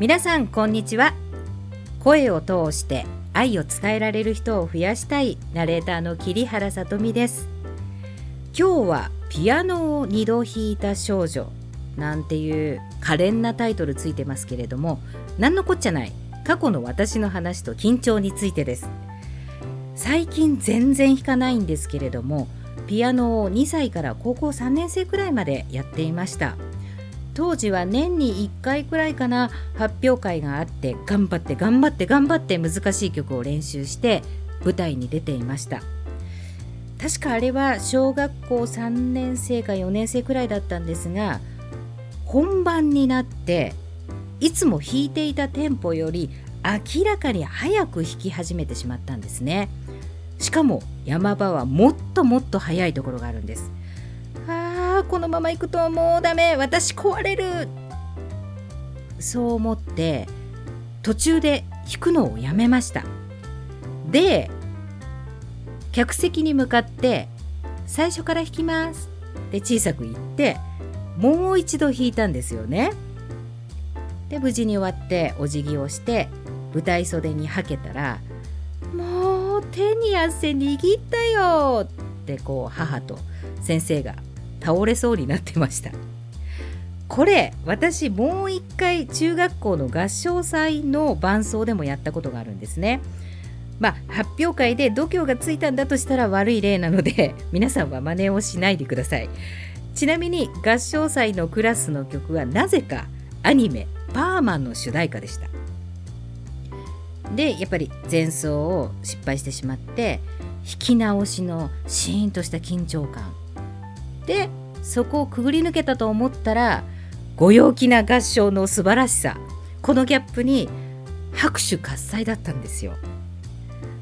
皆さんこんにちは。声を通して愛を伝えられる人を増やしたいナレーターの桐原さとみです。今日はピアノを2度弾いた少女なんていう可憐なタイトルついてますけれども何のこっちゃない過去の私の話と緊張についてです。最近全然弾かないんですけれどもピアノを2歳から高校3年生くらいまでやっていました。当時は年に1回くらいかな発表会があって頑張って頑張って頑張って難しい曲を練習して舞台に出ていました。確かあれは小学校3年生か4年生くらいだったんですが本番になっていつも弾いていたテンポより明らかに早く弾き始めてしまったんですね。しかも山場はもっともっと速いところがあるんです。このまま行くともうダメ。私壊れる。そう思って途中で弾くのをやめました。で客席に向かって最初から弾きます。って小さく言ってもう一度弾いたんですよね。で無事に終わってお辞儀をして舞台袖にはけたら「もう手に汗握ったよ」ってこう母と先生が倒れそうになってました。これ私もう一回中学校の合唱祭の伴奏でもやったことがあるんですね。まあ発表会で度胸がついたんだとしたら悪い例なので 皆さんは真似をしないでください。ちなみに合唱祭のクラスの曲はなぜかアニメ「パーマン」の主題歌でした。でやっぱり前奏を失敗してしまって弾き直しのシーンとした緊張感。でそこをくぐり抜けたと思ったらご陽気な合唱の素晴らしさ。このギャップに拍手喝采だったんですよ。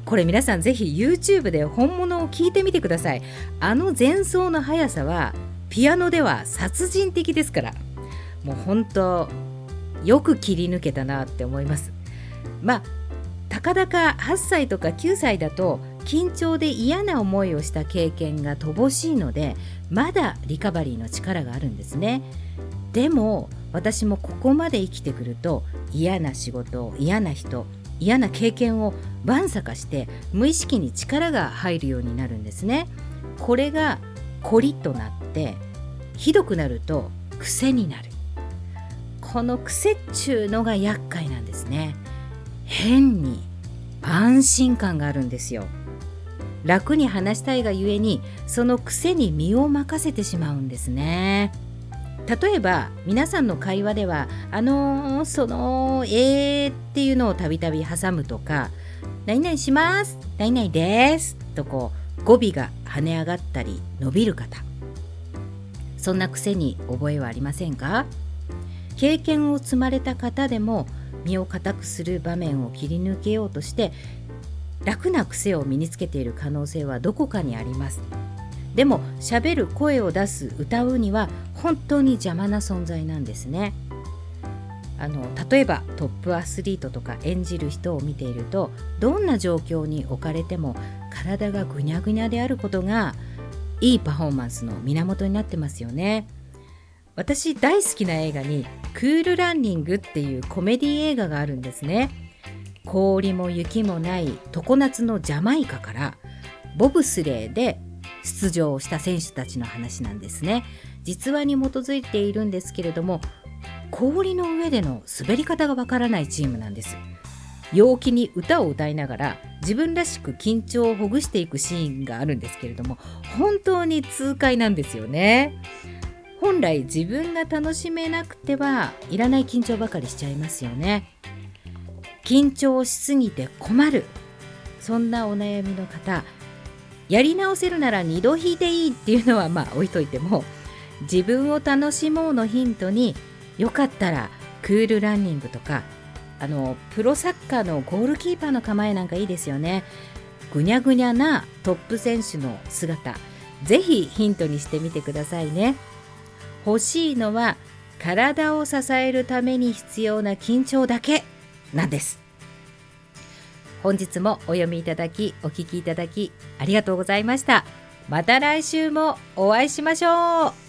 これ皆さんぜひ YouTube で本物を聞いてみてください。あの前奏の速さはピアノでは殺人的ですから。もう本当よく切り抜けたなって思います。まあたかだか8歳とか9歳だと緊張で嫌な思いをした経験が乏しいのでまだリカバリーの力があるんですね。でも私もここまで生きてくると嫌な仕事嫌な人嫌な経験をわんさかして無意識に力が入るようになるんですね。これがコリとなってひどくなると癖になる。この癖っちゅうのが厄介なんですね。変に安心感があるんですよ。楽に話したいがゆえにその癖に身を任せてしまうんですね。例えば皆さんの会話では「あのー、そのえー」っていうのをたびたび挟むとか「何々します」「何々です」とこう語尾が跳ね上がったり伸びる方。そんな癖に覚えはありませんか？経験を積まれた方でも身を固くする場面を切り抜けようとして楽な癖を身につけている可能性はどこかにあります。でも喋る声を出す歌うには本当に邪魔な存在なんですね。あの例えばトップアスリートとか演じる人を見ているとどんな状況に置かれても体がぐにゃぐにゃであることがいいパフォーマンスの源になってますよね。私大好きな映画にクールランニングっていうコメディ映画があるんですね。氷も雪もない常夏のジャマイカからボブスレーで出場した選手たちの話なんですね。実話に基づいているんですけれども氷の上での滑り方がわからないチームなんです。陽気に歌を歌いながら自分らしく緊張をほぐしていくシーンがあるんですけれども本当に痛快なんですよね。本来自分が楽しめなくてはいらない緊張ばかりしちゃいますよね。緊張しすぎて困る。そんなお悩みの方やり直せるなら2度弾いていいっていうのはまあ置いといても自分を楽しもうのヒントによかったらクールランニングとかあのプロサッカーのゴールキーパーの構えなんかいいですよね。ぐにゃぐにゃなトップ選手の姿ぜひヒントにしてみてくださいね。欲しいのは体を支えるために必要な緊張だけ。なんです。本日もお読みいただきお聞きいただきありがとうございました。また来週もお会いしましょう。